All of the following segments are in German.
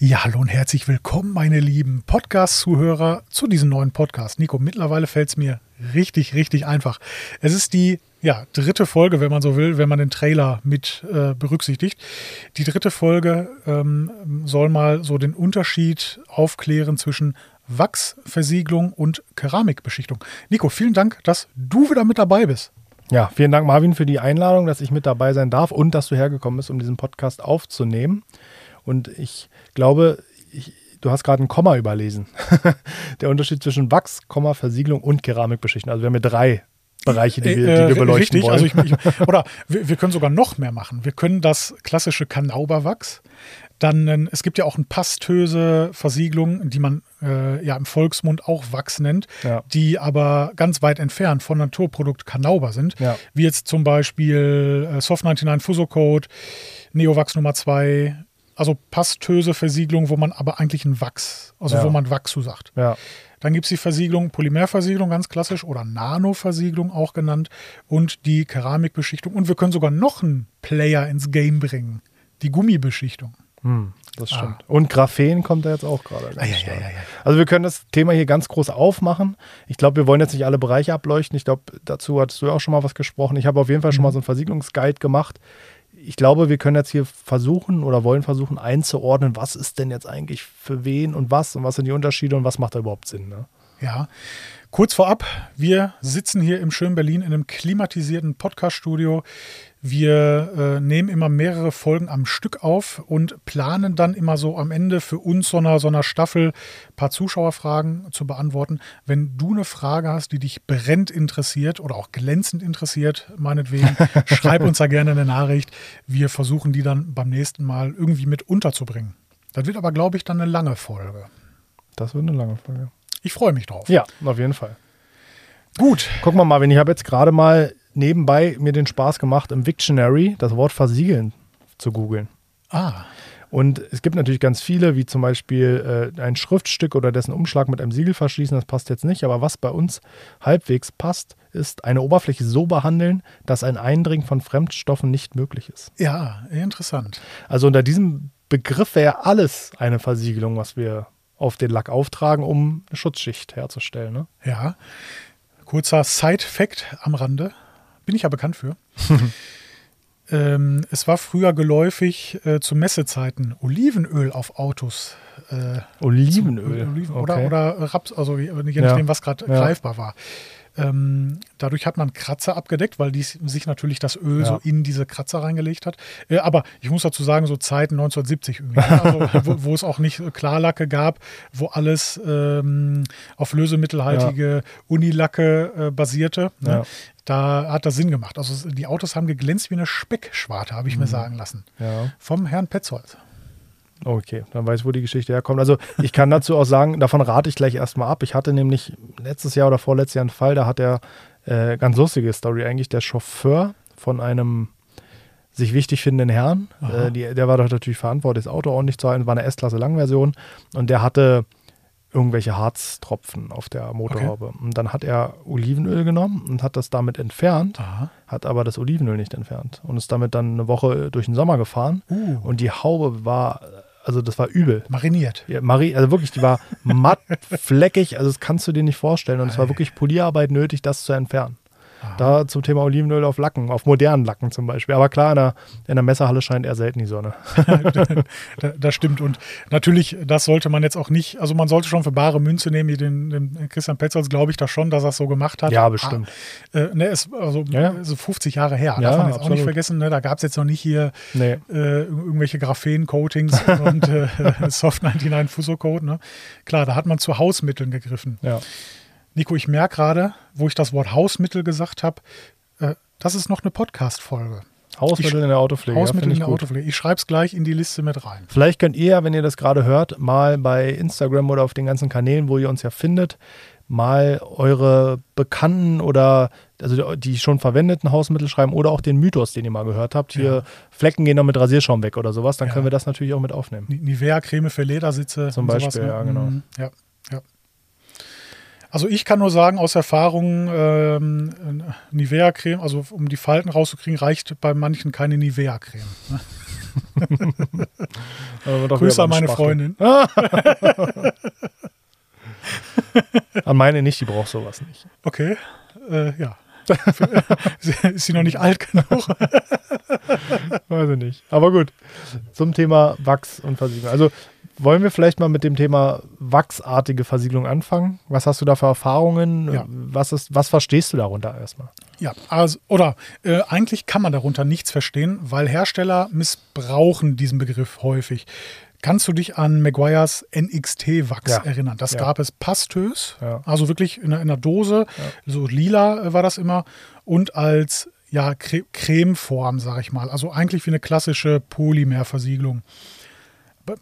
Ja, hallo und herzlich willkommen, meine lieben Podcast-Zuhörer, zu diesem neuen Podcast. Nico, mittlerweile fällt es mir richtig, richtig einfach. Es ist die ja, dritte Folge, wenn man so will, wenn man den Trailer mit äh, berücksichtigt. Die dritte Folge ähm, soll mal so den Unterschied aufklären zwischen Wachsversiegelung und Keramikbeschichtung. Nico, vielen Dank, dass du wieder mit dabei bist. Ja, vielen Dank, Marvin, für die Einladung, dass ich mit dabei sein darf und dass du hergekommen bist, um diesen Podcast aufzunehmen. Und ich glaube, ich, du hast gerade ein Komma überlesen. Der Unterschied zwischen Wachs, Komma, Versiegelung und Keramikbeschichtung. Also wir haben hier drei Bereiche, die wir, die wir äh, beleuchten richtig, wollen. Also ich, ich, oder wir, wir, können sogar noch mehr machen. Wir können das klassische Kanauberwachs, dann, es gibt ja auch eine pastöse Versiegelung, die man äh, ja im Volksmund auch Wachs nennt, ja. die aber ganz weit entfernt von Naturprodukt Kanauber sind. Ja. Wie jetzt zum Beispiel äh, Soft 99 Fuso-Code, Neowachs Nummer 2, also pastöse Versiegelung, wo man aber eigentlich ein Wachs, also ja. wo man Wachs zu sagt. Ja. Dann gibt es die Versiegelung, Polymerversiegelung ganz klassisch oder Nanoversiegelung auch genannt und die Keramikbeschichtung. Und wir können sogar noch einen Player ins Game bringen, die Gummibeschichtung. Hm, das stimmt. Ah. Und Graphen kommt da jetzt auch gerade. Ah, ja, ja, ja, also wir können das Thema hier ganz groß aufmachen. Ich glaube, wir wollen jetzt nicht alle Bereiche ableuchten. Ich glaube, dazu hattest du auch schon mal was gesprochen. Ich habe auf jeden Fall schon mal mhm. so einen Versiegelungsguide gemacht. Ich glaube, wir können jetzt hier versuchen oder wollen versuchen einzuordnen, was ist denn jetzt eigentlich für wen und was und was sind die Unterschiede und was macht da überhaupt Sinn. Ne? Ja, Kurz vorab, wir sitzen hier im schönen Berlin in einem klimatisierten Podcast-Studio. Wir äh, nehmen immer mehrere Folgen am Stück auf und planen dann immer so am Ende für uns so einer, so einer Staffel ein paar Zuschauerfragen zu beantworten. Wenn du eine Frage hast, die dich brennend interessiert oder auch glänzend interessiert, meinetwegen, schreib uns da gerne eine Nachricht. Wir versuchen die dann beim nächsten Mal irgendwie mit unterzubringen. Das wird aber, glaube ich, dann eine lange Folge. Das wird eine lange Folge. Ich freue mich drauf. Ja, auf jeden Fall. Gut. Guck mal, Marvin, ich habe jetzt gerade mal nebenbei mir den Spaß gemacht, im Victionary das Wort versiegeln zu googeln. Ah. Und es gibt natürlich ganz viele, wie zum Beispiel äh, ein Schriftstück oder dessen Umschlag mit einem Siegel verschließen, das passt jetzt nicht. Aber was bei uns halbwegs passt, ist eine Oberfläche so behandeln, dass ein Eindringen von Fremdstoffen nicht möglich ist. Ja, interessant. Also unter diesem Begriff wäre alles eine Versiegelung, was wir auf den Lack auftragen, um eine Schutzschicht herzustellen. Ne? Ja. Kurzer Side-Fact am Rande. Bin ich ja bekannt für. ähm, es war früher geläufig äh, zu Messezeiten Olivenöl auf Autos. Äh, Olivenöl? Zu, Oliven, okay. oder, oder Raps, also je nachdem, ja. was gerade ja. greifbar war. Ähm, dadurch hat man Kratzer abgedeckt, weil die, sich natürlich das Öl ja. so in diese Kratzer reingelegt hat. Äh, aber ich muss dazu sagen, so Zeiten 1970 irgendwie, ne? also, wo, wo, es auch nicht Klarlacke gab, wo alles ähm, auf lösemittelhaltige ja. Unilacke äh, basierte. Ne? Ja. Da hat das Sinn gemacht. Also die Autos haben geglänzt wie eine Speckschwarte, habe ich mhm. mir sagen lassen. Vom Herrn Petzold. Okay, dann weiß ich, wo die Geschichte herkommt. Also ich kann dazu auch sagen, davon rate ich gleich erstmal ab. Ich hatte nämlich letztes Jahr oder vorletztes Jahr einen Fall, da hat er äh, ganz lustige Story eigentlich, der Chauffeur von einem sich wichtig findenden Herrn, äh, die, der war doch natürlich verantwortlich, das Auto ordentlich zu halten, war eine S-Klasse Langversion und der hatte irgendwelche Harztropfen auf der Motorhaube. Okay. Und dann hat er Olivenöl genommen und hat das damit entfernt, Aha. hat aber das Olivenöl nicht entfernt und ist damit dann eine Woche durch den Sommer gefahren. Uh. Und die Haube war also das war übel. Mariniert. Ja, Mari also wirklich, die war matt, fleckig, also das kannst du dir nicht vorstellen. Und es war wirklich Polierarbeit nötig, das zu entfernen. Da zum Thema Olivenöl auf Lacken, auf modernen Lacken zum Beispiel. Aber klar, in der, in der Messerhalle scheint eher selten die Sonne. das stimmt. Und natürlich, das sollte man jetzt auch nicht, also man sollte schon für bare Münze nehmen, den, den Christian Petzold glaube ich da schon, dass er es so gemacht hat. Ja, bestimmt. Ah, äh, ne, ist also ja. so 50 Jahre her. Ja, Darf man jetzt absolut. auch nicht vergessen, ne? da gab es jetzt noch nicht hier nee. äh, irgendwelche Graphen-Coatings und äh, Soft 99 Fuso-Code. Ne? Klar, da hat man zu Hausmitteln gegriffen. Ja. Nico, ich merke gerade, wo ich das Wort Hausmittel gesagt habe, äh, das ist noch eine Podcast-Folge. Hausmittel ich, in der Autopflege. Hausmittel ja, in der gut. Autopflege. Ich schreibe es gleich in die Liste mit rein. Vielleicht könnt ihr, wenn ihr das gerade hört, mal bei Instagram oder auf den ganzen Kanälen, wo ihr uns ja findet, mal eure Bekannten oder also die schon verwendeten Hausmittel schreiben oder auch den Mythos, den ihr mal gehört habt. Hier ja. Flecken gehen noch mit Rasierschaum weg oder sowas, dann ja. können wir das natürlich auch mit aufnehmen. Nivea-Creme für Ledersitze. Zum Beispiel, sowas, ne? ja, genau. Mhm. Ja. Also ich kann nur sagen, aus Erfahrung, ähm, Nivea-Creme, also um die Falten rauszukriegen, reicht bei manchen keine Nivea-Creme. Ne? Grüße an meine Freundin. an meine nicht, die braucht sowas nicht. Okay, äh, ja. ist sie noch nicht alt genug? Weiß ich nicht. Aber gut, zum Thema Wachs und Versiegelung. Also wollen wir vielleicht mal mit dem Thema wachsartige Versiegelung anfangen? Was hast du da für Erfahrungen? Ja. Was, ist, was verstehst du darunter erstmal? Ja, also, oder äh, eigentlich kann man darunter nichts verstehen, weil Hersteller missbrauchen diesen Begriff häufig. Kannst du dich an Maguires NXT-Wachs ja. erinnern? Das ja. gab es pastös, also wirklich in einer, Dose, so lila äh, war das immer, und als ja, Cre Cremeform, sag ich mal. Also eigentlich wie eine klassische Polymerversiegelung.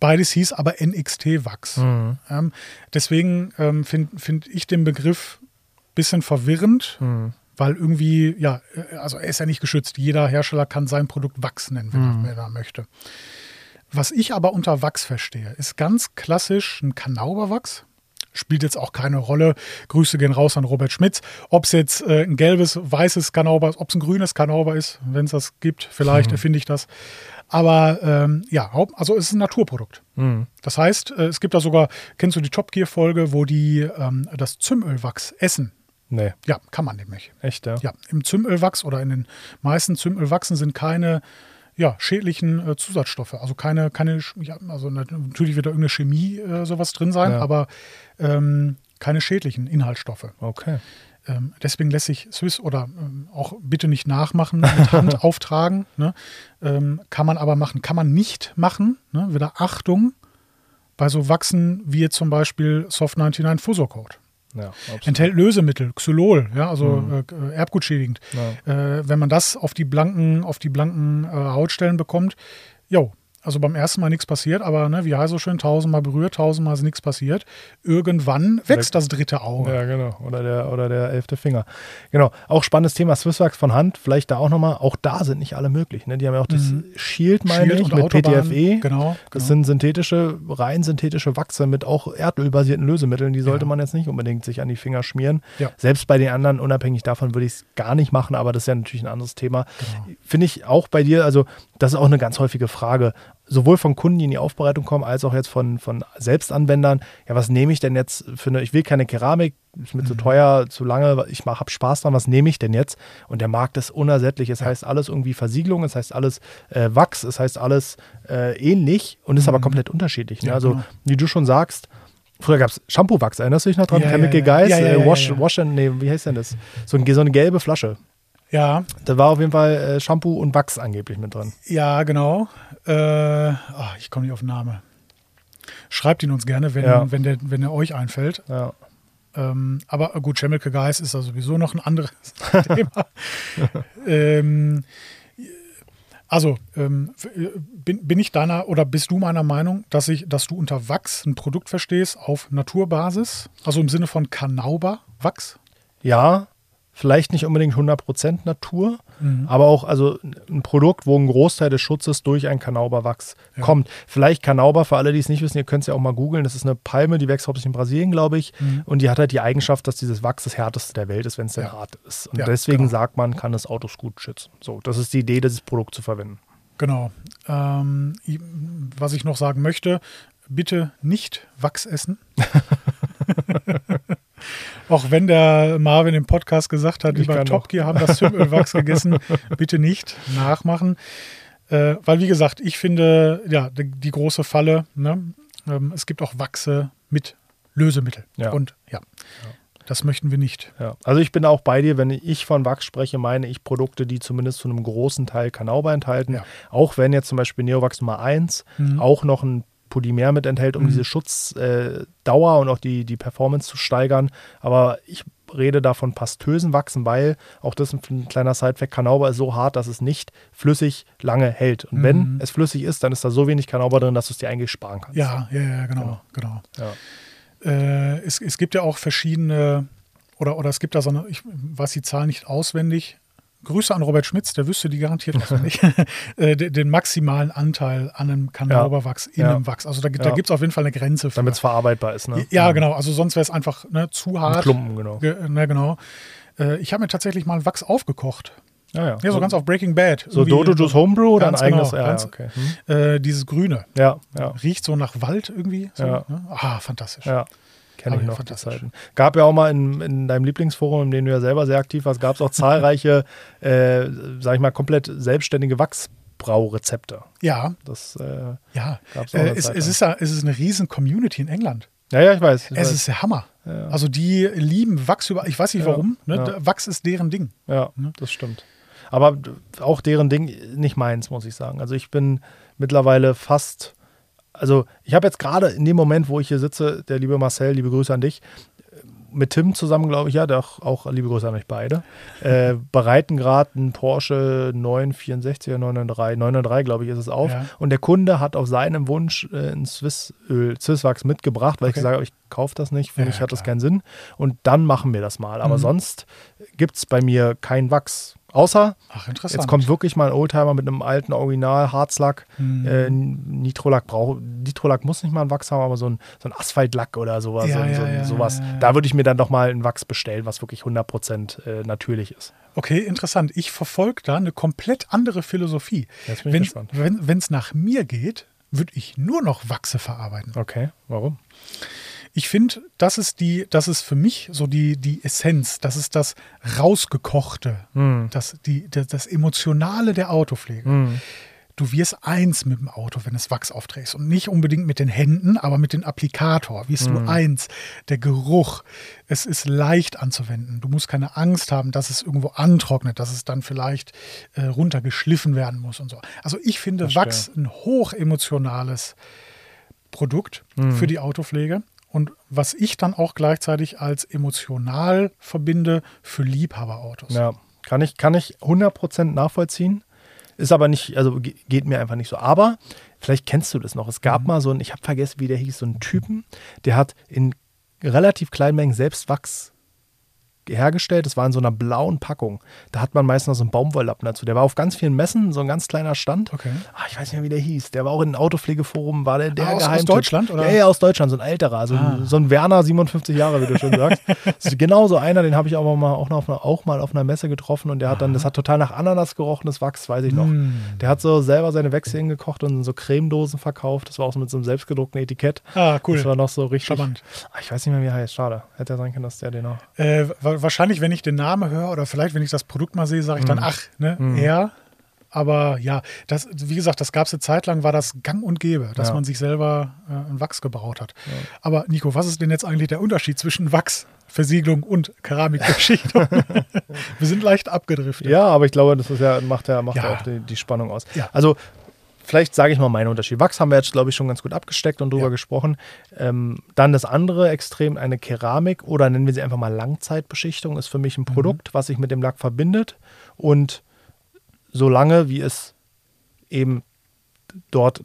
Beides hieß aber NXT-Wachs. Mhm. Ähm, deswegen ähm, finde find ich den Begriff ein bisschen verwirrend. Mhm weil irgendwie, ja, äh, also er ist ja nicht geschützt. Jeder Hersteller kann sein Produkt Wachs nennen, wenn, mhm. er, wenn er möchte. Was ich aber unter Wachs verstehe, ist ganz klassisch ein Kanauberwachs. Spielt jetzt auch keine Rolle. Grüße gehen raus an Robert Schmitz. Ob es jetzt äh, ein gelbes, weißes Kanauber ist, ob es ein grünes Kanauber ist, wenn es das gibt, vielleicht mhm. erfinde ich das. Aber ähm, ja, also es ist ein Naturprodukt. Mhm. Das heißt, äh, es gibt da sogar, kennst du die Top Gear Folge, wo die ähm, das Zymölwachs essen? Nee. Ja, kann man nämlich. Echt, ja? Ja, im Zymölwachs oder in den meisten Zymölwachsen sind keine ja, schädlichen äh, Zusatzstoffe. Also keine, keine, ja, also natürlich wird da irgendeine Chemie äh, sowas drin sein, ja. aber ähm, keine schädlichen Inhaltsstoffe. Okay. Ähm, deswegen lässt sich Swiss oder ähm, auch bitte nicht nachmachen, mit Hand auftragen. Ne? Ähm, kann man aber machen, kann man nicht machen. Ne? Wieder Achtung bei so Wachsen wie zum Beispiel Soft 99 Fusorcode. Ja, enthält Lösemittel, Xylol, ja, also mhm. äh, erbgutschädigend. Ja. Äh, wenn man das auf die blanken, auf die blanken äh, Hautstellen bekommt, jo, also beim ersten Mal nichts passiert, aber ne, wie heißt so schön, tausendmal berührt, tausendmal ist nichts passiert. Irgendwann wächst das dritte Auge. Ja, genau. Oder der, oder der elfte Finger. Genau. Auch spannendes Thema Swisswax von Hand. Vielleicht da auch nochmal. Auch da sind nicht alle möglich. Ne? Die haben ja auch das mhm. Shield, meine Shield ich, mit Autobahn. PTFE. Genau, Das genau. sind synthetische, rein synthetische Wachse mit auch erdölbasierten Lösemitteln. Die sollte ja. man jetzt nicht unbedingt sich an die Finger schmieren. Ja. Selbst bei den anderen, unabhängig davon, würde ich es gar nicht machen. Aber das ist ja natürlich ein anderes Thema. Genau. Finde ich auch bei dir, also das ist auch eine ganz häufige Frage sowohl von Kunden, die in die Aufbereitung kommen, als auch jetzt von, von Selbstanwendern. Ja, was nehme ich denn jetzt für eine, ich will keine Keramik, ist mir mhm. zu teuer, zu lange, ich habe Spaß dran, was nehme ich denn jetzt? Und der Markt ist unersättlich. Es ja. heißt alles irgendwie Versiegelung, es heißt alles äh, Wachs, es heißt alles äh, ähnlich und ist mhm. aber komplett unterschiedlich. Ne? Ja, also, genau. wie du schon sagst, Früher gab es Shampoo-Wachs, erinnerst du dich noch dran? Ja, Chemical ja, ja. Guys, äh, Wash, Wash and, nee, wie heißt denn das? So, ein, so eine gelbe Flasche. Ja. Da war auf jeden Fall äh, Shampoo und Wachs angeblich mit drin. Ja, genau. Äh, oh, ich komme nicht auf den Namen. Schreibt ihn uns gerne, wenn, ja. wenn, der, wenn er euch einfällt. Ja. Ähm, aber gut, Chemical Guys ist da sowieso noch ein anderes Thema. ähm, also, ähm, bin, bin ich deiner oder bist du meiner Meinung, dass, ich, dass du unter Wachs ein Produkt verstehst auf Naturbasis? Also im Sinne von Kanauber-Wachs? Ja, vielleicht nicht unbedingt 100% Natur, mhm. aber auch also ein Produkt, wo ein Großteil des Schutzes durch ein Kanauberwachs ja. kommt. Vielleicht Kanauber, für alle, die es nicht wissen, ihr könnt es ja auch mal googeln, das ist eine Palme, die wächst hauptsächlich in Brasilien, glaube ich, mhm. und die hat halt die Eigenschaft, dass dieses Wachs das härteste der Welt ist, wenn es denn ja. hart ist. Und ja, deswegen genau. sagt man, kann es Autos gut schützen. So, das ist die Idee, dieses Produkt zu verwenden. Genau. Ähm, was ich noch sagen möchte, bitte nicht Wachs essen. Auch wenn der Marvin im Podcast gesagt hat, ich über Top Gear haben das Zimölwachs gegessen, bitte nicht nachmachen. Äh, weil, wie gesagt, ich finde, ja, die, die große Falle, ne? ähm, es gibt auch Wachse mit Lösemittel. Ja. Und ja. ja. Das möchten wir nicht. Ja. Also ich bin auch bei dir, wenn ich von Wachs spreche, meine ich Produkte, die zumindest zu einem großen Teil Kanauber enthalten. Ja. Auch wenn jetzt zum Beispiel Neowax Nummer 1 mhm. auch noch ein Polymer mit enthält, um mhm. diese Schutzdauer äh, und auch die, die Performance zu steigern. Aber ich rede da von pastösen Wachsen, weil auch das ein kleiner Sidefact, Kanauber ist so hart, dass es nicht flüssig lange hält. Und mhm. wenn es flüssig ist, dann ist da so wenig Kanauber drin, dass du es dir eigentlich sparen kannst. Ja, ja, ja, genau, genau. genau. Ja. Äh, es, es gibt ja auch verschiedene, oder, oder es gibt da so eine, ich weiß die Zahl nicht auswendig, Grüße an Robert Schmitz, der wüsste die garantiert auswendig, äh, den maximalen Anteil an einem Kanauberwachs in ja. einem Wachs. Also da, da gibt es auf jeden Fall eine Grenze. Damit es verarbeitbar ist, ne? Ja, genau. Also sonst wäre es einfach ne, zu hart. Ein Klumpen, genau. Ge, ne, genau. Äh, ich habe mir tatsächlich mal Wachs aufgekocht. Ja, ja. ja so, so ganz auf Breaking Bad. So Dodo Juice Homebrew oder ein eigenes? Genau, ja, ganz, okay. Hm. Äh, dieses Grüne. Ja, ja. Riecht so nach Wald irgendwie. So, ja. ne? Ah, fantastisch. Ja. Kenne ich noch die Zeiten. Gab ja auch mal in, in deinem Lieblingsforum, in dem du ja selber sehr aktiv warst, gab es auch zahlreiche, äh, sag ich mal, komplett selbstständige Wachsbraurezepte. Ja. Das äh, ja. Äh, es, es, ist, es ist eine riesen Community in England. Ja, ja, ich weiß. Ich es weiß. ist der Hammer. Ja. Also die lieben Wachs über. Ich weiß nicht Ja, warum. Ne? ja. Wachs ist deren Ding. Ja, Ne? das stimmt. Aber auch deren Ding nicht meins, muss ich sagen. Also ich bin mittlerweile fast, also ich habe jetzt gerade in dem Moment, wo ich hier sitze, der liebe Marcel, liebe Grüße an dich, mit Tim zusammen, glaube ich, ja, der auch, liebe Grüße an euch beide, äh, bereiten gerade einen Porsche 964er 993, 993 glaube ich ist es auf. Ja. Und der Kunde hat auf seinem Wunsch äh, ein Swissöl, Swisswachs mitgebracht, weil ich Okay. gesagt habe, ich kaufe das nicht, für Ja, mich hat das klar. keinen Sinn. Und dann machen wir das mal. Aber Mhm. sonst gibt es bei mir kein Wachs. Außer Ach. Jetzt kommt wirklich mal ein Oldtimer mit einem alten Original Harzlack. Hm. Äh, Nitrolack braucht. Nitrolack muss nicht mal ein Wachs haben, aber so ein, so ein Asphaltlack oder sowas. Ja, so, ja, so, ja, sowas. Da würde ich mir dann doch mal ein Wachs bestellen, was wirklich 100% äh, natürlich ist. Okay, interessant. Ich verfolge da eine komplett andere Philosophie. Jetzt bin ich Wenn es wenn, nach mir geht, würde ich nur noch Wachse verarbeiten. Okay, warum? Ich finde, das ist die, das ist für mich so die, die Essenz, das ist das rausgekochte, Hm. das, die, das, das Emotionale der Autopflege. Hm. Du wirst eins mit dem Auto, wenn es Wachs aufträgst. Und nicht unbedingt mit den Händen, aber mit dem Applikator. Wirst du eins. Der Geruch. Es ist leicht anzuwenden. Du musst keine Angst haben, dass es irgendwo antrocknet, dass es dann vielleicht äh, runtergeschliffen werden muss und so. Also ich finde Verstehe. Wachs ein hochemotionales Produkt für die Autopflege. Und was ich dann auch gleichzeitig als emotional verbinde für Liebhaberautos. Ja, kann ich, kann ich 100% nachvollziehen. Ist aber nicht, also ge- geht mir einfach nicht so. Aber vielleicht kennst du das noch. Es gab mal so einen, ich habe vergessen, wie der hieß, so einen Typen, der hat in relativ kleinen Mengen selbst Wachs hergestellt. Das war in so einer blauen Packung. Da hat man meist noch so einen Baumwolllappen dazu. Der war auf ganz vielen Messen, so ein ganz kleiner Stand. Okay. Ah, ich weiß nicht mehr, wie der hieß. Der war auch in einem Autopflegeforum, war der, der Ah, aus- aus. Deutschland, oder? Ja, ja, aus Deutschland, so ein älterer. So, Ah. ein, so ein Werner, 57 Jahre, wie du schon sagst. Das ist genau so einer, den habe ich aber mal, auch, noch auch mal auf einer Messe getroffen und der hat dann, das hat total nach Ananas gerochen, das Wachs, weiß ich noch. Mm. Der hat so selber seine Wechsel hingekocht und so Cremedosen verkauft. Das war auch so mit so einem selbstgedruckten Etikett. Ah, cool. Das war noch so richtig. Charmant. Ah, Ich weiß nicht mehr, wie er heißt. Schade. Hätte ja sein können, dass der den noch. Äh, wa- wahrscheinlich, wenn ich den Namen höre oder vielleicht, wenn ich das Produkt mal sehe, sage ich Mhm. dann, ach, ne, er. Aber ja, das, wie gesagt, das gab es eine Zeit lang, war das gang und gäbe, dass Ja. man sich selber äh, ein Wachs gebraut hat. Aber Nico, was ist denn jetzt eigentlich der Unterschied zwischen Wachsversiegelung und Keramikbeschichtung? Wir sind leicht abgedriftet. Ja, aber ich glaube, das ist ja, macht ja, macht ja. Ja. auch die, die Spannung aus. Ja. Also, vielleicht sage ich mal meinen Unterschied. Wachs haben wir jetzt, glaube ich, schon ganz gut abgesteckt und drüber Ja. gesprochen. Ähm, dann das andere Extrem, eine Keramik oder nennen wir sie einfach mal Langzeitbeschichtung, ist für mich ein Mhm. Produkt, was sich mit dem Lack verbindet und solange wie es eben dort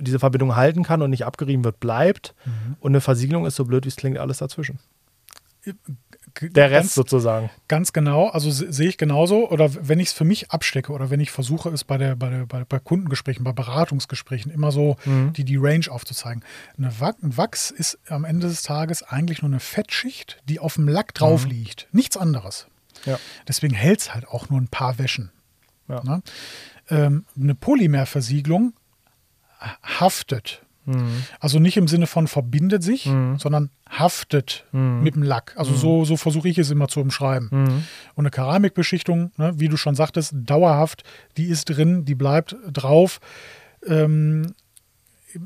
diese Verbindung halten kann und nicht abgerieben wird, bleibt. Mhm. Und eine Versiegelung ist so blöd, wie es klingt, alles dazwischen. Der Rest ganz, sozusagen. Ganz genau, also se- sehe ich genauso. Oder wenn ich es für mich abstecke oder wenn ich versuche, es bei, der, bei, der, bei, bei Kundengesprächen, bei Beratungsgesprächen immer so Mhm. die, die Range aufzuzeigen. Eine Wach, ein Wachs ist am Ende des Tages eigentlich nur eine Fettschicht, die auf dem Lack drauf Mhm. liegt. Nichts anderes. Ja. Deswegen hält es halt auch nur ein paar Wäschen. Ja. Ne? Ähm, eine Polymerversiegelung haftet. Mhm. Also nicht im Sinne von verbindet sich, Mhm. sondern haftet Mhm. mit dem Lack. Also so, so versuche ich es immer zu umschreiben. Mhm. Und eine Keramikbeschichtung, ne, wie du schon sagtest, dauerhaft, die ist drin, die bleibt drauf. Ähm,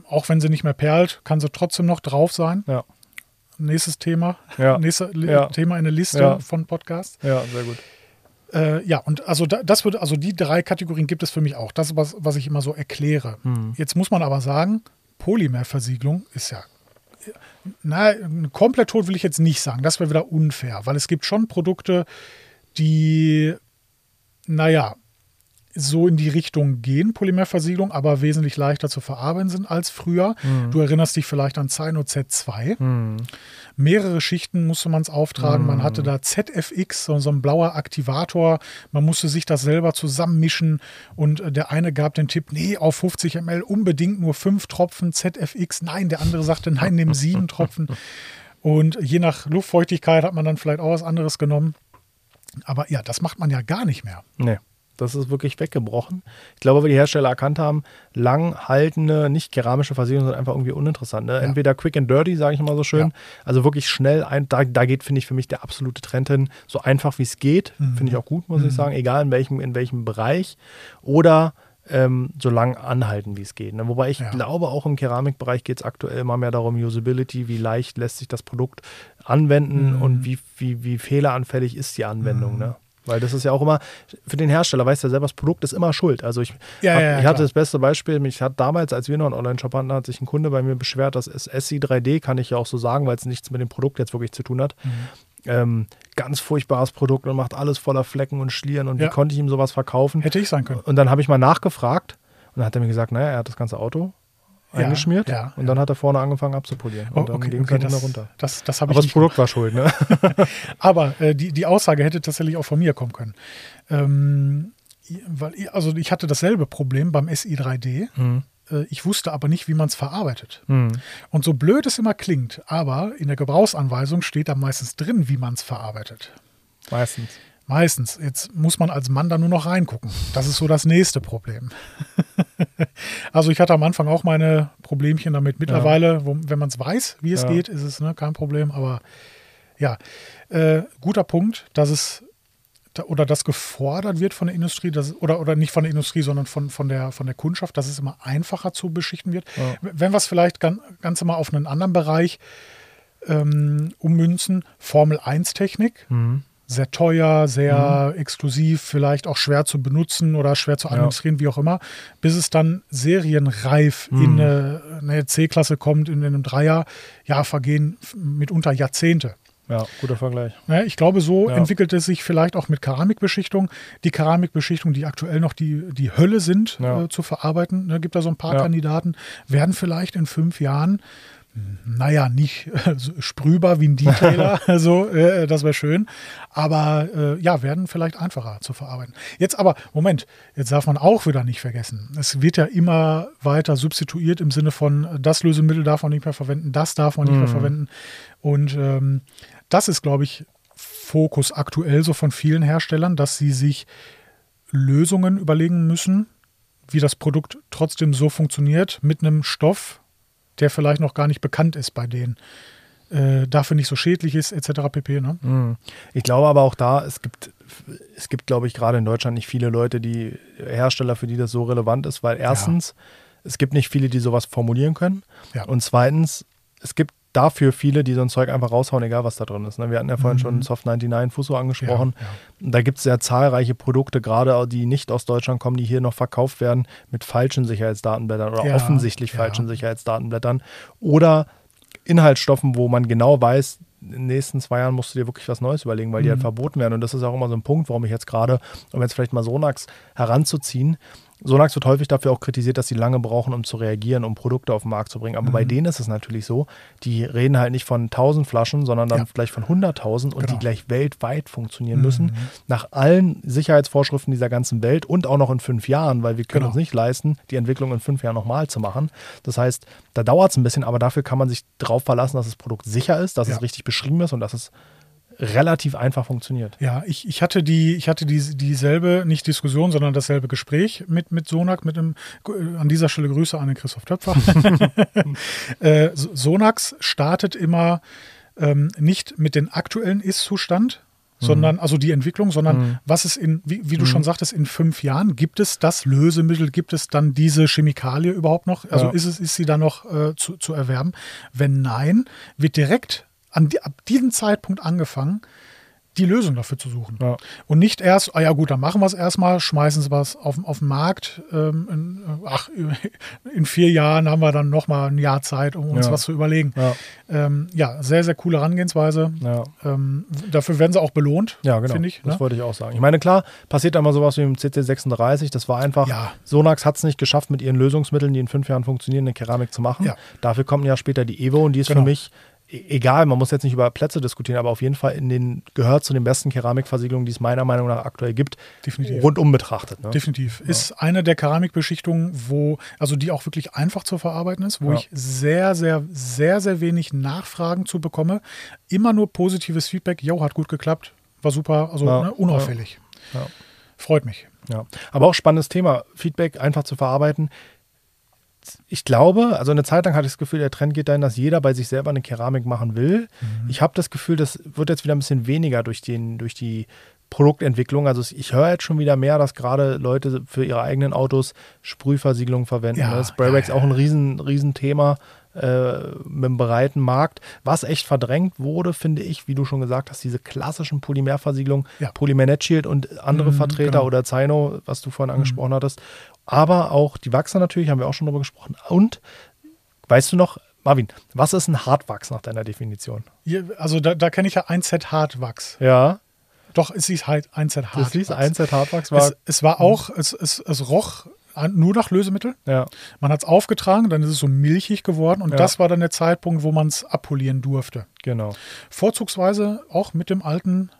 auch wenn sie nicht mehr perlt, kann sie trotzdem noch drauf sein. Ja. Nächstes Thema. Ja. Nächstes Ja. Thema in der Liste von Podcasts. Ja, sehr gut. Äh, ja, und also da, das würde, also die drei Kategorien gibt es für mich auch. Das ist was, was ich immer so erkläre. Mhm. Jetzt muss man aber sagen, Polymerversiegelung ist ja. Na, komplett tot will ich jetzt nicht sagen. Das wäre wieder unfair, weil es gibt schon Produkte, die, naja, so in die Richtung gehen, Polymerversiegelung, aber wesentlich leichter zu verarbeiten sind als früher. Du erinnerst dich vielleicht an Cyno Z2. Mhm. Mehrere Schichten musste man es auftragen. Man hatte da ZFX, so, so ein blauer Aktivator. Man musste sich das selber zusammenmischen. Und äh, der eine gab den Tipp, nee, auf 50 ml unbedingt nur fünf Tropfen ZFX. Nein, der andere sagte, nein, nimm sieben Tropfen. Und je nach Luftfeuchtigkeit hat man dann vielleicht auch was anderes genommen. Aber ja, das macht man ja gar nicht mehr. Nee. Das ist wirklich weggebrochen. Ich glaube, weil die Hersteller erkannt haben, langhaltende, nicht keramische Versiegelungen sind einfach irgendwie uninteressant. Ne? Ja. Entweder quick and dirty, sage ich immer so schön. Ja. Also wirklich schnell. Ein, da, da geht, finde ich, für mich der absolute Trend hin. So einfach wie es geht. Mhm. Finde ich auch gut, muss mhm. ich sagen. Egal in welchem, in welchem Bereich. Oder ähm, so lang anhalten, wie es geht. Ne? Wobei ich ja. glaube, auch im Keramikbereich geht es aktuell immer mehr darum, Usability, wie leicht lässt sich das Produkt anwenden mhm. und wie, wie, wie fehleranfällig ist die Anwendung. Mhm. Ne? Weil das ist ja auch immer, für den Hersteller weiß ja selber, das Produkt ist immer schuld. Also ich, ja, hab, ja, ich hatte das beste Beispiel, ich hatte damals, als wir noch einen Online-Shop hatten, hat sich ein Kunde bei mir beschwert, das ist SI3D, kann ich ja auch so sagen, weil es nichts mit dem Produkt jetzt wirklich zu tun hat. Mhm. Ähm, ganz furchtbares Produkt und macht alles voller Flecken und Schlieren und wie konnte ich ihm sowas verkaufen? Hätte ich sein können. Und dann habe ich mal nachgefragt und dann hat er mir gesagt, naja, er hat das ganze Auto eingeschmiert ja, und dann hat er vorne angefangen abzupolieren. Und oh, dann okay, ging es okay, dann das, runter. Das, das Aber das Produkt war schuld, ne? Aber äh, die, die Aussage hätte tatsächlich auch von mir kommen können. Ähm, weil, also ich hatte dasselbe Problem beim SI3D. Mhm. Äh, ich wusste aber nicht, wie man es verarbeitet. Mhm. Und so blöd es immer klingt, aber in der Gebrauchsanweisung steht da meistens drin, wie man es verarbeitet. Meistens. Meistens. Jetzt muss man als Mann da nur noch reingucken. Das ist so das nächste Problem. also ich hatte am Anfang auch meine Problemchen damit. Mittlerweile, ja. wo, wenn man es weiß, wie es ja. geht, ist es ne, kein Problem. Aber ja, äh, guter Punkt, dass es oder das gefordert wird von der Industrie, dass, oder, oder nicht von der Industrie, sondern von, von, der, von der Kundschaft, dass es immer einfacher zu beschichten wird. Ja. Wenn wir es vielleicht ganz, ganz mal auf einen anderen Bereich ähm, ummünzen, Formel 1-Technik. Mhm. Sehr teuer, sehr mhm. exklusiv, vielleicht auch schwer zu benutzen oder schwer zu administrieren, ja. wie auch immer, bis es dann serienreif mhm. in eine, eine C-Klasse kommt, in einem Dreier, ja, vergehen mitunter Jahrzehnte. Ja, guter Vergleich. Ja, ich glaube, so ja. entwickelt es sich vielleicht auch mit Keramikbeschichtung. Die Keramikbeschichtung, die aktuell noch die, die Hölle sind, ja. äh, zu verarbeiten, ne, gibt da so ein paar Kandidaten, werden vielleicht in fünf Jahren naja, nicht äh, so sprühbar wie ein Detailer, also äh, das wäre schön, aber äh, ja, werden vielleicht einfacher zu verarbeiten. Jetzt aber, Moment, jetzt darf man auch wieder nicht vergessen, es wird ja immer weiter substituiert im Sinne von, das Lösemittel darf man nicht mehr verwenden, das darf man nicht mhm. mehr verwenden und ähm, das ist, glaube ich, Fokus aktuell so von vielen Herstellern, dass sie sich Lösungen überlegen müssen, wie das Produkt trotzdem so funktioniert mit einem Stoff, der vielleicht noch gar nicht bekannt ist bei denen. Äh, dafür nicht so schädlich ist, etc. pp. Ne? Mhm. Ich glaube aber auch da, es gibt, es gibt, glaube ich, gerade in Deutschland nicht viele Leute, die Hersteller, für die das so relevant ist, weil erstens, ja. es gibt nicht viele, die sowas formulieren können. Ja. Und zweitens, es gibt dafür viele, die so ein Zeug einfach raushauen, egal was da drin ist. Ne? Wir hatten ja vorhin mhm. schon Soft 99 Fuso angesprochen. Ja, ja. Da gibt es sehr zahlreiche Produkte, gerade die nicht aus Deutschland kommen, die hier noch verkauft werden mit falschen Sicherheitsdatenblättern oder ja, offensichtlich falschen Sicherheitsdatenblättern oder Inhaltsstoffen, wo man genau weiß, in den nächsten zwei Jahren musst du dir wirklich was Neues überlegen, weil die halt mhm. verboten werden. Und das ist auch immer so ein Punkt, warum ich jetzt gerade, um jetzt vielleicht mal Sonax heranzuziehen, Sonax wird häufig dafür auch kritisiert, dass sie lange brauchen, um zu reagieren, um Produkte auf den Markt zu bringen. Aber mhm. bei denen ist es natürlich so, die reden halt nicht von 1000 Flaschen, sondern dann ja. vielleicht von 100.000 und genau. die gleich weltweit funktionieren mhm. müssen, nach allen Sicherheitsvorschriften dieser ganzen Welt und auch noch in fünf Jahren, weil wir können genau. uns nicht leisten, die Entwicklung in fünf Jahren nochmal zu machen. Das heißt, da dauert es ein bisschen, aber dafür kann man sich darauf verlassen, dass das Produkt sicher ist, dass ja. es richtig beschrieben ist und dass es relativ einfach funktioniert. Ja, ich, ich hatte die, ich hatte die, dieselbe, nicht Diskussion, sondern dasselbe Gespräch mit, mit Sonax, mit einem, äh, an dieser Stelle Grüße an den Christoph Töpfer. äh, Sonax startet immer ähm, nicht mit dem aktuellen Ist-Zustand, mhm. sondern, also die Entwicklung, sondern mhm. was ist in, wie, wie du mhm. schon sagtest, in fünf Jahren, gibt es das Lösemittel, gibt es dann diese Chemikalie überhaupt noch? Also ja. ist, es, ist sie da noch äh, zu, zu erwerben? Wenn nein, wird direkt an die, ab diesem Zeitpunkt angefangen, die Lösung dafür zu suchen. Ja. Und nicht erst, ah ja gut, dann machen wir es erstmal, schmeißen sie was auf, auf den Markt. Ähm, in, ach, in vier Jahren haben wir dann nochmal ein Jahr Zeit, um uns ja. was zu überlegen. Ja. Ähm, ja, sehr, sehr coole Herangehensweise. Ähm, dafür werden sie auch belohnt, ja, genau. finde ich. Das ne? wollte ich auch sagen. Ich meine, klar, passiert da mal sowas wie im CC36. Das war einfach, Sonax hat es nicht geschafft, mit ihren Lösungsmitteln, die in fünf Jahren funktionieren, eine Keramik zu machen. Dafür kommt ja später die Evo und die ist genau. für mich egal, man muss jetzt nicht über Plätze diskutieren, aber auf jeden Fall in den, gehört zu den besten Keramikversiegelungen, die es meiner Meinung nach aktuell gibt, Definitiv. rundum betrachtet. Ne? Definitiv. Ja. Ist eine der Keramikbeschichtungen, wo, also die auch wirklich einfach zu verarbeiten ist, wo ja. ich sehr, sehr, sehr, sehr wenig Nachfragen zu bekomme. Immer nur positives Feedback, jo, hat gut geklappt, war super, also Ja, ne, unauffällig. Freut mich. Ja, aber auch spannendes Thema, Feedback einfach zu verarbeiten. Ich glaube, also eine Zeit lang hatte ich das Gefühl, der Trend geht dahin, dass jeder bei sich selber eine Keramik machen will. Ich habe das Gefühl, das wird jetzt wieder ein bisschen weniger durch, den, durch die Produktentwicklung. Also ich höre jetzt schon wieder mehr, dass gerade Leute für ihre eigenen Autos Sprühversiegelung verwenden. Ja, ne? Spraybags ja, ja. auch ein riesen, riesen Thema äh, mit einem breiten Markt. Was echt verdrängt wurde, finde ich, wie du schon gesagt hast, diese klassischen Polymerversiegelungen, Ja. Polymer Net Shield und andere Mhm, Vertreter genau. oder Zaino, was du vorhin angesprochen hattest. Aber auch die Wachser natürlich, haben wir auch schon drüber gesprochen. Und weißt du noch, Marvin, was ist ein Hartwachs nach deiner Definition? Hier, also da, da kenne ich ja 1Z Hartwachs. Ja, Doch, es hieß halt 1Z Hartwachs. das hieß 1Z Hartwachs war. es, es war auch, es, es, es roch nur nach Lösemittel. ja, Man hat es aufgetragen, dann ist es so milchig geworden und Ja. das war dann der Zeitpunkt, wo man es abpolieren durfte. genau. Vorzugsweise auch mit dem alten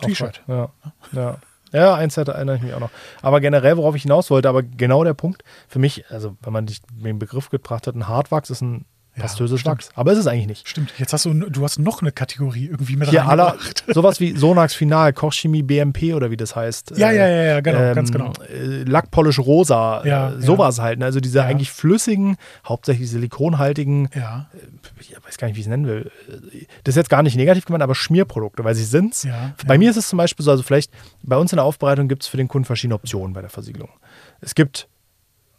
T-Shirt. Ja, ja. Ja, eins hätte erinnere ich mich auch noch. Aber generell, worauf ich hinaus wollte, aber genau der Punkt, für mich, also wenn man dich mit dem Begriff gebracht hat, ein Hartwachs ist ein Ja, pastöses. Wachs. Aber ist es eigentlich nicht. Stimmt, jetzt hast du, du hast noch eine Kategorie irgendwie mit Hier aller, sowas wie Sonax Final, Kochchemie BMP oder wie das heißt. Ja, Äh, ja, ja, ja, genau, ganz genau. Äh, Lackpolish Rosa, Ja, äh, sowas halt. Ne? Also diese Ja. eigentlich flüssigen, hauptsächlich silikonhaltigen, Ja, ich weiß gar nicht, wie ich es nennen will. Das ist jetzt gar nicht negativ gemeint, aber Schmierprodukte, weil sie sind's. Ja, bei ja. mir ist es zum Beispiel so, also vielleicht bei uns in der Aufbereitung gibt es für den Kunden verschiedene Optionen bei der Versiegelung. Es gibt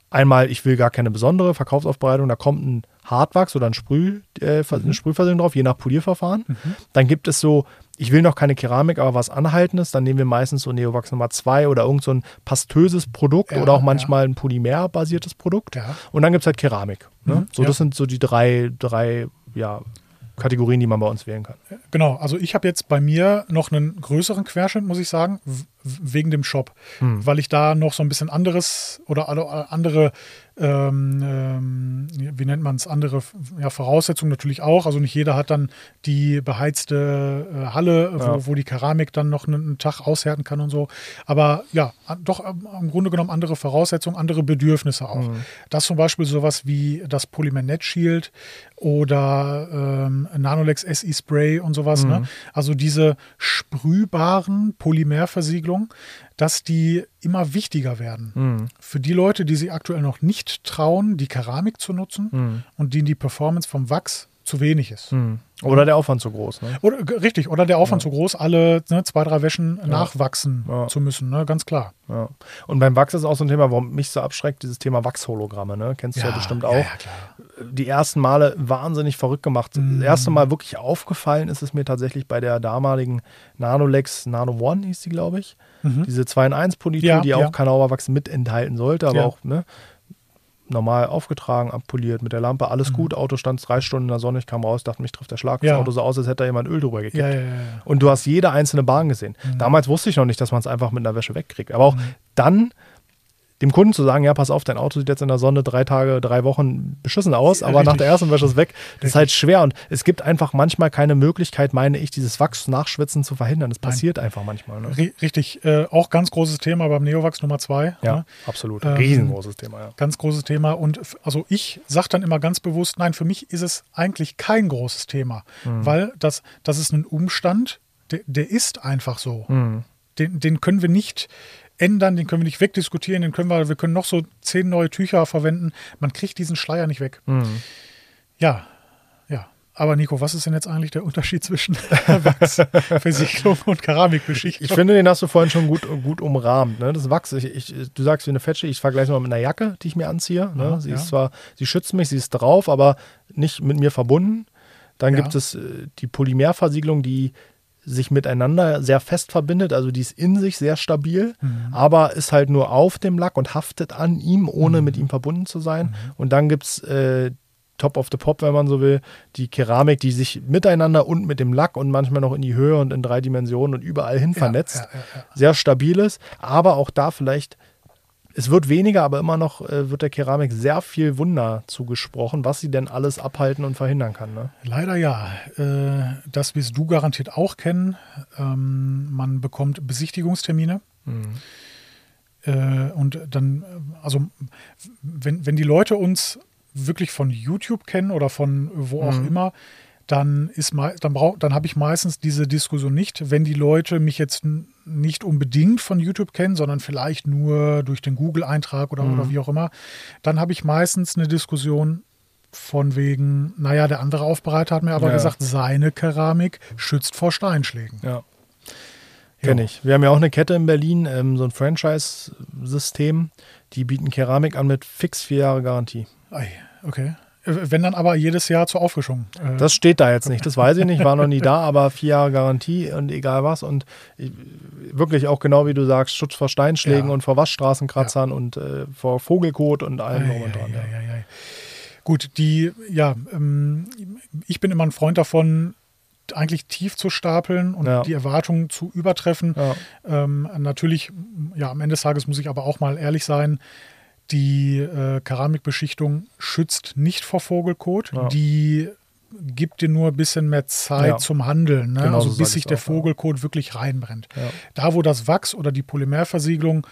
einmal, ich will gar keine besondere Verkaufsaufbereitung, da kommt ein Hartwachs oder ein Sprüh, äh, Mhm. eine Sprühversiegelung drauf, je nach Polierverfahren. Dann gibt es so, ich will noch keine Keramik, aber was Anhaltendes, dann nehmen wir meistens so Neowax Nummer 2 oder irgend so ein pastöses Produkt Ja, oder auch ja. manchmal ein polymerbasiertes Produkt. Ja. Und dann gibt es halt Keramik. Ne? Mhm, so, ja. das sind so die drei, drei ja, Kategorien, die man bei uns wählen kann. genau. Also ich habe jetzt bei mir noch einen größeren Querschnitt, muss ich sagen, wegen dem Shop. Hm. Weil ich da noch so ein bisschen anderes oder andere, ähm, ähm, wie nennt man es, andere ja, Voraussetzungen natürlich auch. Also nicht jeder hat dann die beheizte äh, Halle, wo, Ja. wo die Keramik dann noch einen, einen Tag aushärten kann und so. Aber ja, doch ähm, im Grunde genommen andere Voraussetzungen, andere Bedürfnisse auch. Mhm. Das zum Beispiel sowas wie das Polymer Net Shield oder ähm, Nanolex SE Spray und sowas. Mhm. Ne? Also diese sprühbaren Polymerversiegelungen, dass die immer wichtiger werden. Mhm. Für die Leute, die sich aktuell noch nicht trauen, die Keramik zu nutzen Mhm. und denen die Performance vom Wachs zu wenig ist. Mhm. Oder der Aufwand zu groß. Ne? Oder, richtig, oder der Aufwand zu groß, alle ne, zwei, drei Wäschen nachwachsen Ja. zu müssen, ne? ganz klar. Ja. Und beim Wachs ist auch so ein Thema, warum mich so abschreckt, dieses Thema Wachshologramme. Ne? Kennst du ja, bestimmt auch. Ja, ja, die ersten Male wahnsinnig verrückt gemacht. Mhm. Das erste Mal wirklich aufgefallen ist es mir tatsächlich bei der damaligen Nanolex Nano One, hieß die, glaube ich. Diese 2 in 1 Politur, Mhm. Ja, die ja. auch Kanauerwachs mit enthalten sollte, aber Ja. auch ne, normal aufgetragen, abpoliert mit der Lampe, alles gut. Auto stand drei Stunden in der Sonne, ich kam raus, dachte, mich trifft der Schlag. Mhm. Ja. Das Auto so aus, als hätte da jemand Öl drüber gekippt. Ja, ja, ja, ja. Und du hast jede einzelne Bahn gesehen. Mhm. Damals wusste ich noch nicht, dass man es einfach mit einer Wäsche wegkriegt. Aber auch dann dem Kunden zu sagen, ja, pass auf, dein Auto sieht jetzt in der Sonne drei Tage, drei Wochen beschissen aus, aber nach Richtig. der ersten Wäsche ist es weg. Das ist halt schwer und es gibt einfach manchmal keine Möglichkeit, meine ich, dieses Wachs-Nachschwitzen zu verhindern. Das passiert einfach manchmal. Ne? Ri- Richtig, äh, auch ganz großes Thema beim Neovax Nummer zwei. Ja, Ne? absolut. Ähm, Riesengroßes Thema, ja. Ganz großes Thema. Und also ich sage dann immer ganz bewusst, nein, für mich ist es eigentlich kein großes Thema, Mhm. weil das, das ist ein Umstand, der, der ist einfach so. Mhm. Den, den können wir nicht ändern, den können wir nicht wegdiskutieren, den können wir, wir können noch so zehn neue Tücher verwenden. Man kriegt diesen Schleier nicht weg. Mhm. Ja, ja. Aber Nico, was ist denn jetzt eigentlich der Unterschied zwischen Wachsversiegelung und Keramikbeschichtung? Ich finde, den hast du vorhin schon gut, gut umrahmt. Ne? Das Wachs, ich, ich, du sagst wie eine Fetsche, ich vergleiche mal mit einer Jacke, die ich mir anziehe. Ne? Ja, sie ja. ist zwar, sie schützt mich, sie ist drauf, aber nicht mit mir verbunden. Dann Ja. gibt es äh, die Polymerversiegelung, die sich miteinander sehr fest verbindet, also die ist in sich sehr stabil, Mhm. aber ist halt nur auf dem Lack und haftet an ihm, ohne Mhm. mit ihm verbunden zu sein. Und dann gibt es äh, Top of the Pop, wenn man so will, die Keramik, die sich miteinander und mit dem Lack und manchmal noch in die Höhe und in drei Dimensionen und überall hin vernetzt. ja, ja, ja. Sehr stabiles, aber auch da vielleicht, es wird weniger, aber immer noch äh, wird der Keramik sehr viel Wunder zugesprochen, was sie denn alles abhalten und verhindern kann. Ne? Leider ja. Äh, Das wirst du garantiert auch kennen. Ähm, Man bekommt Besichtigungstermine. Äh, Und dann, also wenn, wenn die Leute uns wirklich von YouTube kennen oder von wo auch Mhm. immer, dann ist dann brauch, dann habe ich meistens diese Diskussion nicht, wenn die Leute mich jetzt nicht unbedingt von YouTube kennen, sondern vielleicht nur durch den Google-Eintrag oder, mhm. oder wie auch immer, dann habe ich meistens eine Diskussion von wegen, naja, der andere Aufbereiter hat mir aber ja. gesagt, seine Keramik schützt vor Steinschlägen. Ja. Kenne ich. Wir haben ja auch eine Kette in Berlin, ähm, so ein Franchise-System. Die bieten Keramik an mit fix vier Jahre Garantie. Okay. Wenn dann aber jedes Jahr zur Auffrischung. Äh das steht da jetzt nicht, das weiß ich nicht, war noch nie da, aber vier Jahre Garantie und egal was. Und wirklich auch genau wie du sagst, Schutz vor Steinschlägen ja. und vor Waschstraßenkratzern ja. und äh, vor Vogelkot und allem drum und dran. Ja, ja, Gut, die, ja, ähm, ich bin immer ein Freund davon, eigentlich tief zu stapeln und ja. die Erwartungen zu übertreffen. Ja. Ähm, natürlich, ja, am Ende des Tages muss ich aber auch mal ehrlich sein, die äh, Keramikbeschichtung schützt nicht vor Vogelkot. Ja. Die gibt dir nur ein bisschen mehr Zeit ja. zum Handeln, ne? genau also bis sich der auch, Vogelkot ja. wirklich reinbrennt. Ja. Da, wo das Wachs oder die Polymerversiegelung,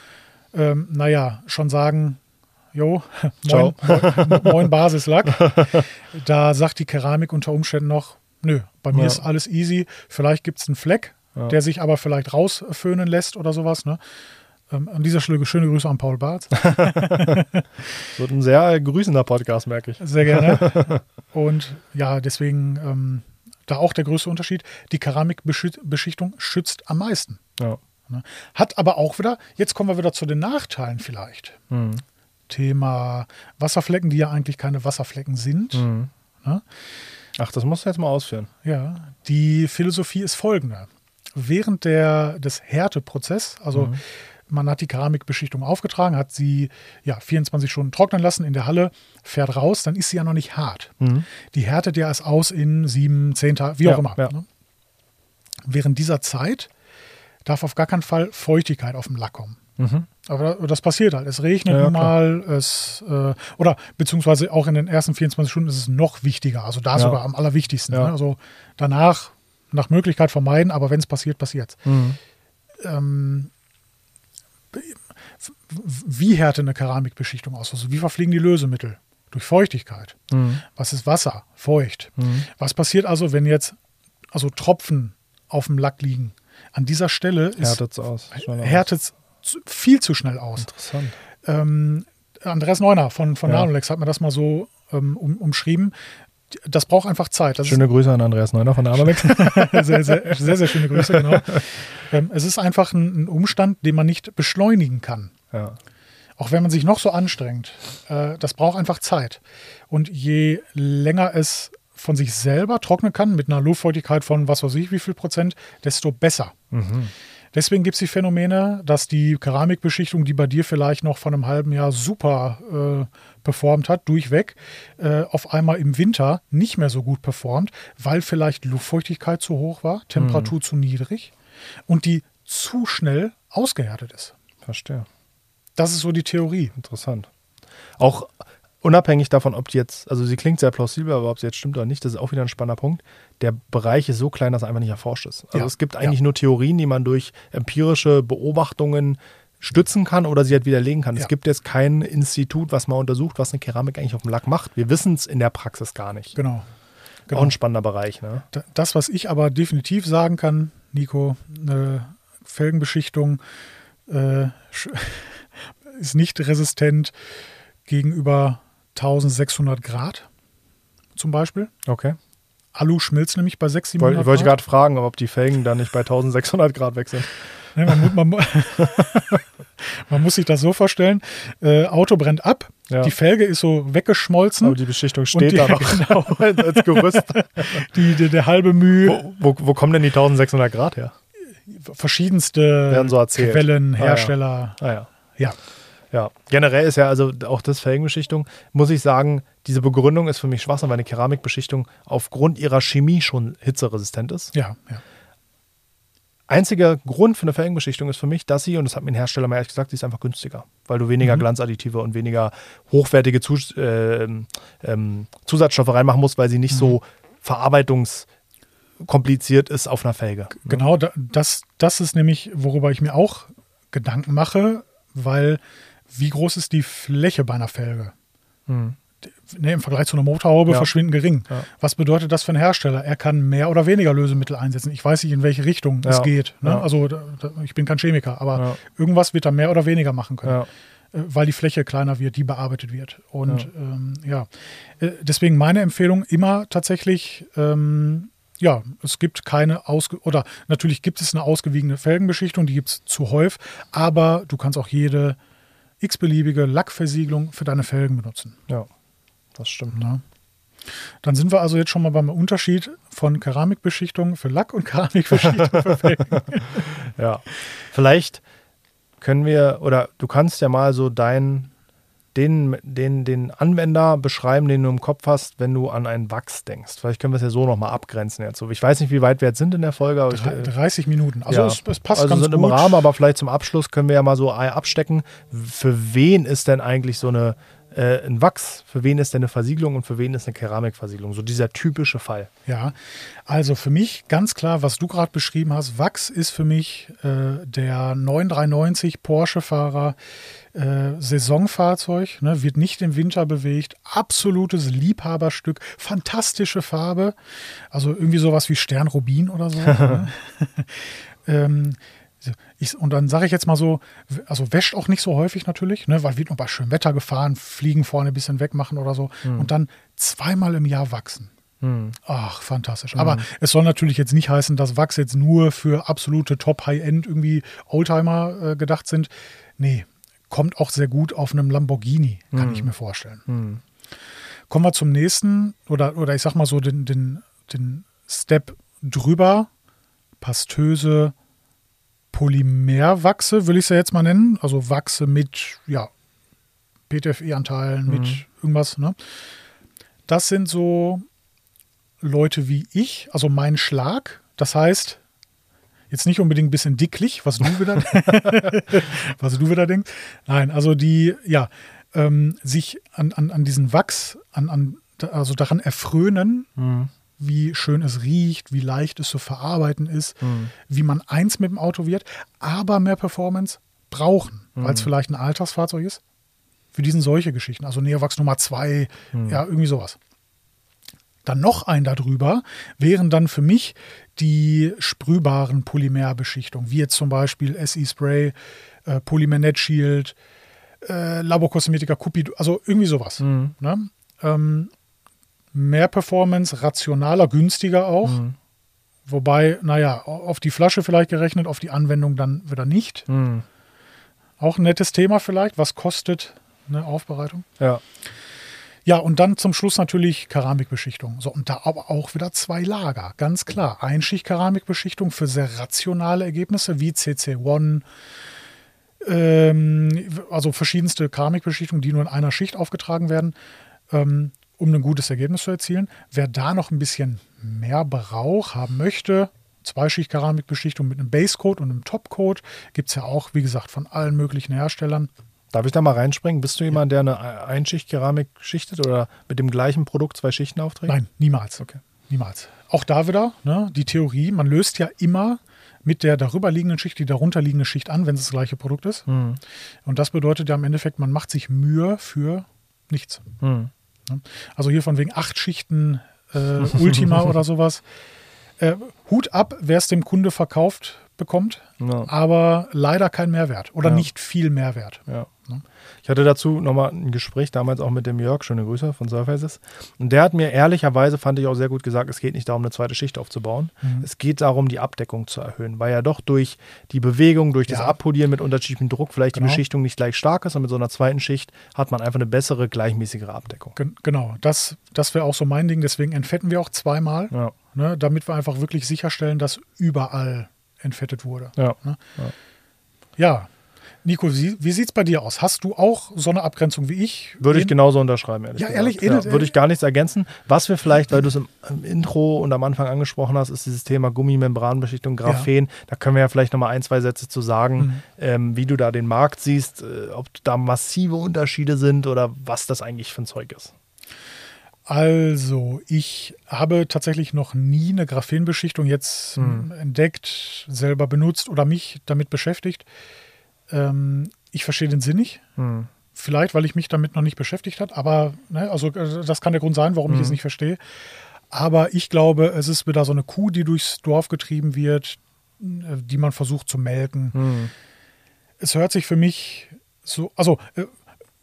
ähm, naja, schon sagen, jo, moin, moin, moin Basislack, da sagt die Keramik unter Umständen noch, nö, bei mir ist alles easy, vielleicht gibt es einen Fleck, der sich aber vielleicht rausföhnen lässt oder sowas. Ne? Ähm, an dieser Stelle schöne Grüße an Paul Barth. Wird ein sehr grüßender Podcast, merke ich. Sehr gerne. Und ja, deswegen ähm, da auch der größte Unterschied. Die Keramikbeschichtung schützt am meisten. Ja. Ne? Hat aber auch wieder, jetzt kommen wir wieder zu den Nachteilen vielleicht. Mhm. Thema Wasserflecken, die ja eigentlich keine Wasserflecken sind. Mhm. Ne? Ach, das musst du jetzt mal ausführen. Ja, die Philosophie ist folgende. Während der, des Härteprozesses, also mhm man hat die Keramikbeschichtung aufgetragen, hat sie ja 24 Stunden trocknen lassen in der Halle, fährt raus, dann ist sie ja noch nicht hart. Mhm. Die härtet ja erst aus in sieben, zehn Tagen, wie ja, auch immer. Ja. Ne? Während dieser Zeit darf auf gar keinen Fall Feuchtigkeit auf dem Lack kommen. Mhm. Aber das passiert halt. Es regnet ja, mal, es äh, oder beziehungsweise auch in den ersten 24 Stunden ist es noch wichtiger. Also da ja. sogar am allerwichtigsten. Ja. Ne? Also danach nach Möglichkeit vermeiden, aber wenn es passiert, passiert mhm. ähm, wie härte eine Keramikbeschichtung aus? Also wie verfliegen die Lösemittel? Durch Feuchtigkeit. Mhm. Was ist Wasser? Feucht. Mhm. Was passiert also, wenn jetzt also Tropfen auf dem Lack liegen? An dieser Stelle härtet es aus. Härtet viel zu schnell aus. Interessant. Ähm, Andreas Neuner von, von ja. Nanolex hat mir das mal so ähm, um, umschrieben das braucht einfach Zeit. Das schöne Grüße an Andreas Neuner von Armamex. sehr, sehr, sehr, sehr, schöne Grüße, genau. Ähm, es ist einfach ein, ein, Umstand, den man nicht beschleunigen kann. Ja. Auch wenn man sich noch so anstrengt. Äh, das braucht einfach Zeit. Und je länger es von sich selber trocknen kann, mit einer Luftfeuchtigkeit von was weiß ich wie viel Prozent, desto besser. Mhm. Deswegen gibt es die Phänomene, dass die Keramikbeschichtung, die bei dir vielleicht noch von einem halben Jahr super äh, performt hat, durchweg, äh, auf einmal im Winter nicht mehr so gut performt, weil vielleicht Luftfeuchtigkeit zu hoch war, Temperatur mhm. zu niedrig und die zu schnell ausgehärtet ist. Verstehe. Das ist so die Theorie. Interessant. Auch unabhängig davon, ob die jetzt, also sie klingt sehr plausibel, aber ob sie jetzt stimmt oder nicht, das ist auch wieder ein spannender Punkt. Der Bereich ist so klein, dass er einfach nicht erforscht ist. Also ja. es gibt eigentlich ja. nur Theorien, die man durch empirische Beobachtungen stützen kann oder sie halt widerlegen kann. Ja. Es gibt jetzt kein Institut, was mal untersucht, was eine Keramik eigentlich auf dem Lack macht. Wir wissen es in der Praxis gar nicht. Genau. genau. Auch ein spannender Bereich. Ne? Das, was ich aber definitiv sagen kann, Nico, eine Felgenbeschichtung äh, ist nicht resistent gegenüber 1600 Grad zum Beispiel. Okay. Alu schmilzt nämlich bei 600, 700 Grad. Ich wollte gerade fragen, ob die Felgen dann nicht bei 1600 Grad weg sind. Nee, man, man, man, muss sich das so vorstellen: äh, Auto brennt ab, ja. die Felge ist so weggeschmolzen. Aber die Beschichtung steht die, da noch genau, als Gerüst. Die, die, der halbe Mühe. Wo, wo, wo, kommen denn die 1600 Grad her? Verschiedenste so Quellen, Hersteller. Ah, ja. Ah, ja. ja. Ja, generell ist ja also auch das Felgenbeschichtung, muss ich sagen, diese Begründung ist für mich Schwachsinn, weil eine Keramikbeschichtung aufgrund ihrer Chemie schon hitzeresistent ist. Ja, ja. Einziger Grund für eine Felgenbeschichtung ist für mich, dass sie, und das hat mir ein Hersteller mal ehrlich gesagt, sie ist einfach günstiger, weil du weniger mhm. Glanzadditive und weniger hochwertige Zus äh, ähm, Zusatzstoffe reinmachen musst, weil sie nicht mhm. so verarbeitungskompliziert ist auf einer Felge. Genau, das, das ist nämlich, worüber ich mir auch Gedanken mache, weil wie groß ist die Fläche bei einer Felge? Hm. nee, im Vergleich zu einer Motorhaube ja. verschwindend gering. Ja. Was bedeutet das für einen Hersteller? Er kann mehr oder weniger Lösemittel einsetzen. Ich weiß nicht, in welche Richtung ja. es geht. Ne? Also da, ich bin kein Chemiker, aber irgendwas wird er mehr oder weniger machen können. Äh, weil die Fläche kleiner wird, die bearbeitet wird. Und ja, ähm, ja. Äh, deswegen meine Empfehlung immer tatsächlich, ähm, ja, es gibt keine ausge oder natürlich gibt es eine ausgewiegene Felgenbeschichtung, die gibt es zu häufig, aber du kannst auch jede x-beliebige Lackversiegelung für deine Felgen benutzen. Ja, das stimmt. Ja. Dann sind wir also jetzt schon mal beim Unterschied von Keramikbeschichtung für Lack und Keramikbeschichtung für Felgen. ja, vielleicht können wir, oder du kannst ja mal so dein, den, den, den Anwender beschreiben, den du im Kopf hast, wenn du an einen Wachs denkst. Vielleicht können wir es ja so nochmal abgrenzen jetzt. Ich weiß nicht, wie weit wir jetzt sind in der Folge. Aber 30 ich, Minuten. Also ja. es, es, passt also ganz sind gut. im Rahmen, aber vielleicht zum Abschluss können wir ja mal so abstecken. Für wen ist denn eigentlich so eine äh, ein Wachs, für wen ist denn eine Versiegelung und für wen ist eine Keramikversiegelung? So dieser typische Fall. Ja, also für mich ganz klar, was du gerade beschrieben hast, Wachs ist für mich äh, der 993 Porsche-Fahrer. Äh, Saisonfahrzeug, ne, wird nicht im Winter bewegt, absolutes Liebhaberstück, fantastische Farbe, also irgendwie sowas wie Sternrubin oder so. ne? ähm, ich, und dann sage ich jetzt mal so, also wäscht auch nicht so häufig natürlich, ne, weil wird nur bei schönem Wetter gefahren, fliegen vorne ein bisschen wegmachen oder so. Mhm. Und dann zweimal im Jahr wachsen. Mhm. Ach, fantastisch. Mhm. Aber es soll natürlich jetzt nicht heißen, dass Wachs jetzt nur für absolute Top-High-End irgendwie Oldtimer äh, gedacht sind. Nee, kommt auch sehr gut auf einem Lamborghini, kann ich mhm. mir vorstellen. Mhm. Kommen wir zum nächsten, oder, oder ich sag mal so den, den, den Step drüber. Pastöse Polymerwachse, will ich es ja jetzt mal nennen. Also Wachse mit, ja, PTFE-Anteilen, mhm. mit irgendwas. Ne? Das sind so Leute wie ich, also mein Schlag. Das heißt, jetzt nicht unbedingt ein bisschen dicklich, was du wieder, was du wieder denkst. Nein, also die, ja, ähm, sich an, an, an diesen Wachs, an, an, also daran erfrönen, mhm wie schön es riecht, wie leicht es zu verarbeiten ist, mhm. wie man eins mit dem Auto wird, aber mehr Performance brauchen, mhm. weil es vielleicht ein Alltagsfahrzeug ist. Für diesen solche Geschichten, also Neowachs Nummer zwei, mhm. ja, irgendwie sowas. Dann noch ein darüber wären dann für mich die sprühbaren Polymerbeschichtungen, wie jetzt zum Beispiel SE Spray, äh, Polymer Net Shield, äh, Laborkosmetika, Cupido, also irgendwie sowas. Mhm. Ne? Ähm, mehr Performance, rationaler, günstiger auch. Mhm. Wobei, naja, auf die Flasche vielleicht gerechnet, auf die Anwendung dann wieder nicht. Mhm. Auch ein nettes Thema vielleicht. Was kostet eine Aufbereitung? Ja. Ja, und dann zum Schluss natürlich Keramikbeschichtung. So, und da aber auch wieder zwei Lager, ganz klar. Einschicht-Keramikbeschichtung für sehr rationale Ergebnisse wie CC1, ähm, also verschiedenste Keramikbeschichtungen, die nur in einer Schicht aufgetragen werden. Ähm, um ein gutes Ergebnis zu erzielen. Wer da noch ein bisschen mehr Brauch haben möchte, Zweischicht-Keramikbeschichtung mit einem Basecoat und einem Topcoat, gibt es ja auch, wie gesagt, von allen möglichen Herstellern. Darf ich da mal reinspringen? Bist du jemand, der eine Einschicht-Keramik schichtet oder mit dem gleichen Produkt zwei Schichten aufträgt? Nein, niemals. Okay. Niemals. Auch da wieder ne, die Theorie, man löst ja immer mit der darüberliegenden Schicht die darunterliegende Schicht an, wenn es das gleiche Produkt ist. Mhm. Und das bedeutet ja im Endeffekt, man macht sich Mühe für nichts. Mhm. Ne? Also hier von wegen acht Schichten äh, Ultima oder sowas. Äh, Hut ab, wer es dem Kunde verkauft bekommt, ja. aber leider kein Mehrwert oder ja. nicht viel Mehrwert. Ja. Ne? Ich hatte dazu nochmal ein Gespräch, damals auch mit dem Jörg, schöne Grüße von Surfaces. Und der hat mir ehrlicherweise, fand ich auch sehr gut gesagt, es geht nicht darum, eine zweite Schicht aufzubauen. Mhm. Es geht darum, die Abdeckung zu erhöhen, weil ja doch durch die Bewegung, durch das Abpolieren mit unterschiedlichem Druck vielleicht genau. die Beschichtung nicht gleich stark ist und mit so einer zweiten Schicht hat man einfach eine bessere, gleichmäßigere Abdeckung. Gen genau, das, das wäre auch so mein Ding. Deswegen entfetten wir auch zweimal, ne, damit wir einfach wirklich sicherstellen, dass überall entfettet wurde. Ja. Ne? ja. ja. Nico, wie, sieht es bei dir aus? Hast du auch so eine Abgrenzung wie ich? Würde ich genauso unterschreiben, ehrlich Ja, ehrlich? Ja, würde ich gar nichts ergänzen. Was wir vielleicht, weil du es im, im, Intro und am Anfang angesprochen hast, ist dieses Thema Gummimembranbeschichtung, Graphen. Ja. Da können wir ja vielleicht nochmal ein, zwei Sätze zu sagen, mhm. ähm, wie du da den Markt siehst, äh, ob da massive Unterschiede sind oder was das eigentlich für ein Zeug ist. Also, ich habe tatsächlich noch nie eine Graphenbeschichtung jetzt hm. entdeckt, selber benutzt oder mich damit beschäftigt. Ähm, ich verstehe den Sinn nicht. Hm. vielleicht, weil ich mich damit noch nicht beschäftigt habe, aber ne, also äh, das kann der Grund sein, warum mhm. ich es nicht verstehe. Aber ich glaube, es ist wieder so eine Kuh, die durchs Dorf getrieben wird, äh, die man versucht zu melken. Mhm. Es hört sich für mich so, also äh,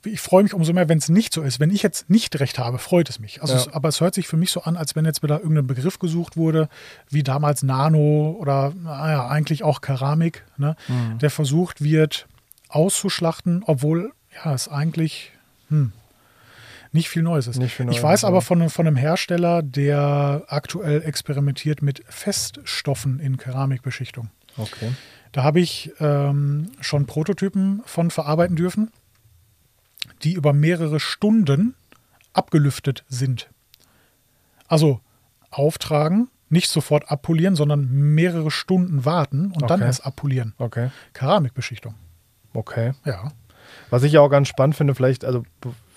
ich freue mich umso mehr, wenn es nicht so ist. Wenn ich jetzt nicht recht habe, freut es mich. Also ja. es, aber es hört sich für mich so an, als wenn jetzt wieder irgendein Begriff gesucht wurde, wie damals Nano oder naja, eigentlich auch Keramik, ne, mhm. der versucht wird auszuschlachten, obwohl ja es eigentlich hm, nicht viel Neues ist. Viel Neues, ich weiß aber von, von einem Hersteller, der aktuell experimentiert mit Feststoffen in Keramikbeschichtung. Okay. Da habe ich ähm, schon Prototypen von verarbeiten dürfen die über mehrere Stunden abgelüftet sind. Also auftragen, nicht sofort abpolieren, sondern mehrere Stunden warten und okay. dann erst abpolieren. Okay. Keramikbeschichtung. Okay. Ja. Was ich ja auch ganz spannend finde, vielleicht, also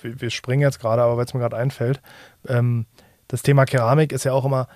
wir springen jetzt gerade, aber weil es mir gerade einfällt, ähm, das Thema Keramik ist ja auch immer,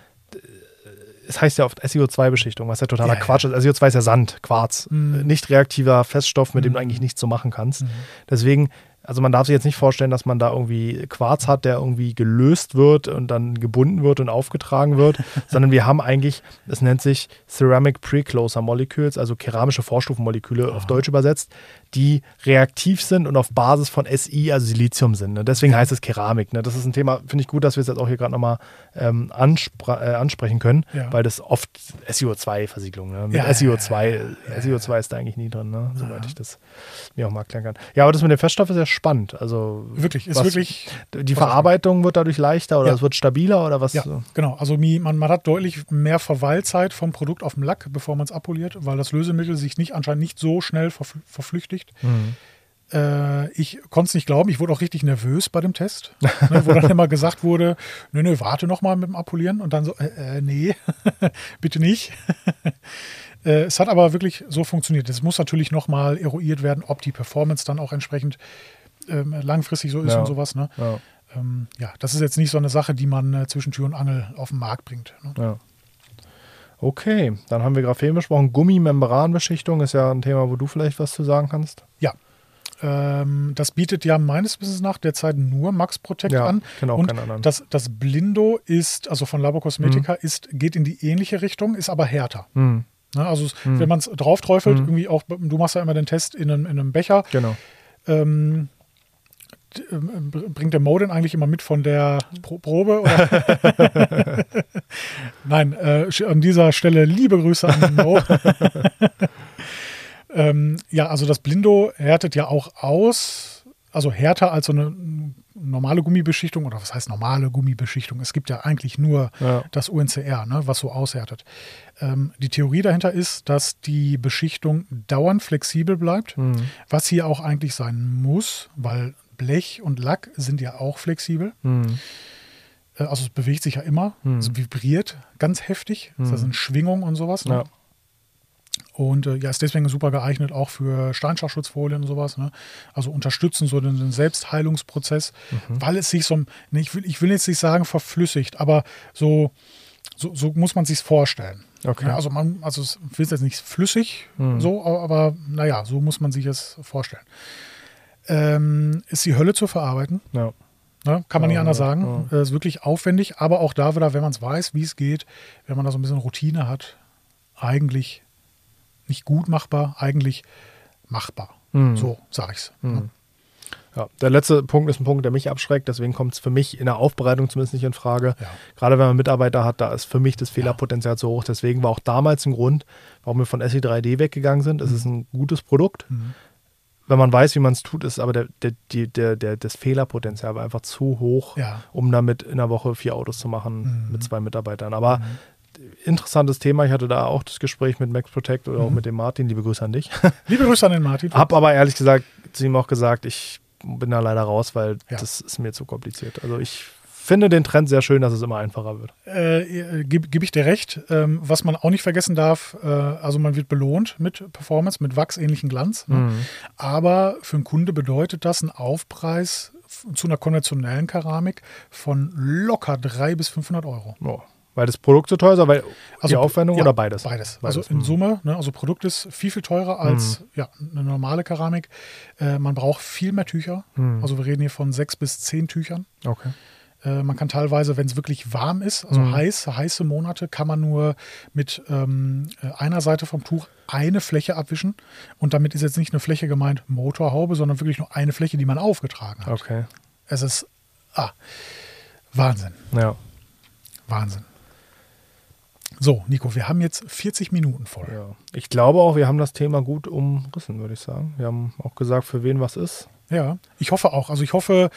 es heißt ja oft SEO2-Beschichtung, was ja totaler ja, Quatsch ist. SEO2 ist ja Sand, Quarz, mhm. nicht reaktiver Feststoff, mit dem du mhm. eigentlich nichts so machen kannst. Mhm. Deswegen also man darf sich jetzt nicht vorstellen, dass man da irgendwie Quarz hat, der irgendwie gelöst wird und dann gebunden wird und aufgetragen wird, sondern wir haben eigentlich, es nennt sich Ceramic Precloser Molecules, also keramische Vorstufenmoleküle auf Deutsch übersetzt, die reaktiv sind und auf Basis von SI, also Silizium sind. Ne? Deswegen heißt es Keramik. Ne? Das ist ein Thema, finde ich gut, dass wir es jetzt auch hier gerade nochmal ähm, anspr äh, ansprechen können, ja. weil das oft SiO2-Versiegelung. Ne? Mit ja, SiO2, ja, SiO2 ist da eigentlich nie drin, ne? soweit ich das mir auch mal erklären kann. Ja, aber das mit dem Feststoff ist ja spannend. Also wirklich, ist was, wirklich. Die Verarbeitung wird dadurch leichter oder es wird stabiler oder was? Ja, genau. Also man, man hat deutlich mehr Verweilzeit vom Produkt auf dem Lack, bevor man es abpoliert, weil das Lösemittel sich nicht anscheinend nicht so schnell verflüchtigt. Mhm. Äh, ich konnte es nicht glauben, ich wurde auch richtig nervös bei dem Test, ne, wo dann immer gesagt wurde, nö, nö, warte noch mal mit dem Abpolieren und dann so, äh, äh nee, bitte nicht. äh, es hat aber wirklich so funktioniert. Es muss natürlich noch mal eruiert werden, ob die Performance dann auch entsprechend ähm, langfristig so ist ja. und sowas. Ne? Ja. Ähm, ja. das ist jetzt nicht so eine Sache, die man äh, zwischen Tür und Angel auf den Markt bringt. Ne? Ja. Okay, dann haben wir Graphen besprochen. Gummimembranbeschichtung ist ja ein Thema, wo du vielleicht was zu sagen kannst. Ja. Ähm, das bietet ja meines Wissens nach derzeit nur Max Protect ja, an. Genau, und das, das Blindo ist, also von Labo Cosmetica, mhm. ist, geht in die ähnliche Richtung, ist aber härter. Mhm. Ne, also mhm. wenn man es drauf träufelt, mhm. irgendwie auch, du machst ja immer den Test in einem, in einem Becher. Genau. Ähm, bringt der Modin eigentlich immer mit von der Pro Probe? Nein, äh, an dieser Stelle liebe Grüße an Mo. ähm, ja, also das Blindo härtet ja auch aus, also härter als so eine normale Gummibeschichtung oder was heißt normale Gummibeschichtung? Es gibt ja eigentlich nur ja. das UNCR, ne, was so aushärtet. Ähm, die Theorie dahinter ist, dass die Beschichtung dauernd flexibel bleibt, mhm. was hier auch eigentlich sein muss, weil Blech und Lack sind ja auch flexibel. Mhm. Also es bewegt sich ja immer, mhm. es vibriert ganz heftig. Mhm. Das sind Schwingungen und sowas. Ne? Ja. Und äh, ja, ist deswegen super geeignet auch für Steinschachschutzfolien und sowas. Ne? Also unterstützen so den, den Selbstheilungsprozess, mhm. weil es sich so, ne, ich, will, ich will jetzt nicht sagen verflüssigt, aber so, so, so muss man sich vorstellen. Okay. Ja, also man, also es wird jetzt nicht flüssig, mhm. so, aber, aber naja, so muss man sich es vorstellen ähm, ist die Hölle zu verarbeiten. Ja. Ne? Kann man ja, nicht anders sagen. Ja. Äh, ist wirklich aufwendig, aber auch da wieder, wenn man es weiß, wie es geht, wenn man da so ein bisschen Routine hat, eigentlich nicht gut machbar, eigentlich machbar. Mhm. So sage ich es. Mhm. Ne? Ja, der letzte Punkt ist ein Punkt, der mich abschreckt. Deswegen kommt es für mich in der Aufbereitung zumindest nicht in Frage. Ja. Gerade wenn man Mitarbeiter hat, da ist für mich das Fehlerpotenzial ja. zu hoch. Deswegen war auch damals ein Grund, warum wir von SE3D weggegangen sind. Es mhm. ist ein gutes Produkt. Mhm wenn man weiß, wie man es tut, ist aber der, der, der, der, das Fehlerpotenzial einfach zu hoch, ja. um damit in der Woche vier Autos zu machen mhm. mit zwei Mitarbeitern. Aber mhm. interessantes Thema. Ich hatte da auch das Gespräch mit Max Protect oder mhm. auch mit dem Martin. Liebe Grüße an dich. Liebe Grüße an den Martin. Hab aber ehrlich gesagt zu ihm auch gesagt, ich bin da leider raus, weil ja. das ist mir zu kompliziert. Also ich finde den Trend sehr schön, dass es immer einfacher wird. Äh, Gebe geb ich dir recht. Ähm, was man auch nicht vergessen darf, äh, also man wird belohnt mit Performance, mit wachsähnlichen Glanz. Ne? Mhm. Aber für einen Kunde bedeutet das ein Aufpreis zu einer konventionellen Keramik von locker 300 bis 500 Euro. Oh. Weil das Produkt so teuer ist, weil also, die Aufwendung ja, oder beides? beides? Beides. Also in mhm. Summe, ne, also Produkt ist viel, viel teurer als mhm. ja, eine normale Keramik. Äh, man braucht viel mehr Tücher. Mhm. Also wir reden hier von sechs bis zehn Tüchern. Okay. Äh, man kann teilweise, wenn es wirklich warm ist, also mhm. heiß, heiße Monate, kann man nur mit ähm, äh, einer Seite vom Tuch eine Fläche abwischen. Und damit ist jetzt nicht eine Fläche gemeint Motorhaube, sondern wirklich nur eine Fläche, die man aufgetragen hat. Okay. Es ist ah, Wahnsinn. Ja. Wahnsinn. So, Nico, wir haben jetzt 40 Minuten voll. Ja. Ich glaube auch, wir haben das Thema gut umrissen, würde ich sagen. Wir haben auch gesagt, für wen was ist. Ja, ich hoffe auch. Also ich hoffe,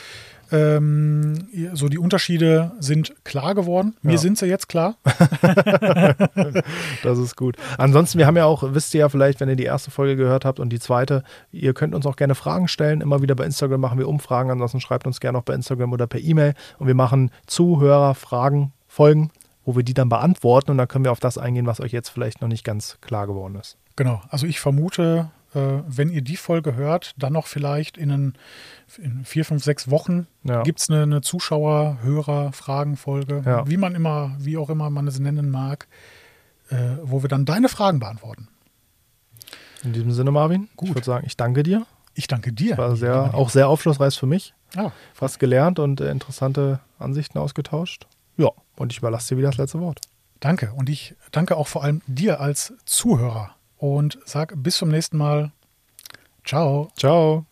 ähm, so die Unterschiede sind klar geworden. Mir ja. sind sie jetzt klar. das ist gut. Ansonsten, wir haben ja auch, wisst ihr ja vielleicht, wenn ihr die erste Folge gehört habt und die zweite, ihr könnt uns auch gerne Fragen stellen. Immer wieder bei Instagram machen wir Umfragen. Ansonsten schreibt uns gerne auch bei Instagram oder per E-Mail. Und wir machen Zuhörerfragen, Folgen wo wir die dann beantworten und dann können wir auf das eingehen, was euch jetzt vielleicht noch nicht ganz klar geworden ist. Genau, also ich vermute, wenn ihr die Folge hört, dann noch vielleicht in, einen, in vier, fünf, sechs Wochen ja. gibt es eine, eine Zuschauer-, Hörer-, Fragenfolge, ja. wie man immer, wie auch immer man es nennen mag, äh, wo wir dann deine Fragen beantworten. In diesem Sinne, Marvin, Gut. ich würde sagen, ich danke dir. Ich danke dir. War sehr, auch sehr aufschlussreich für mich. Ja. Fast gelernt und äh, interessante Ansichten ausgetauscht. Ja, und ich überlasse dir wieder das letzte Wort. Danke. Und ich danke auch vor allem dir als Zuhörer und sag bis zum nächsten Mal. Ciao. Ciao.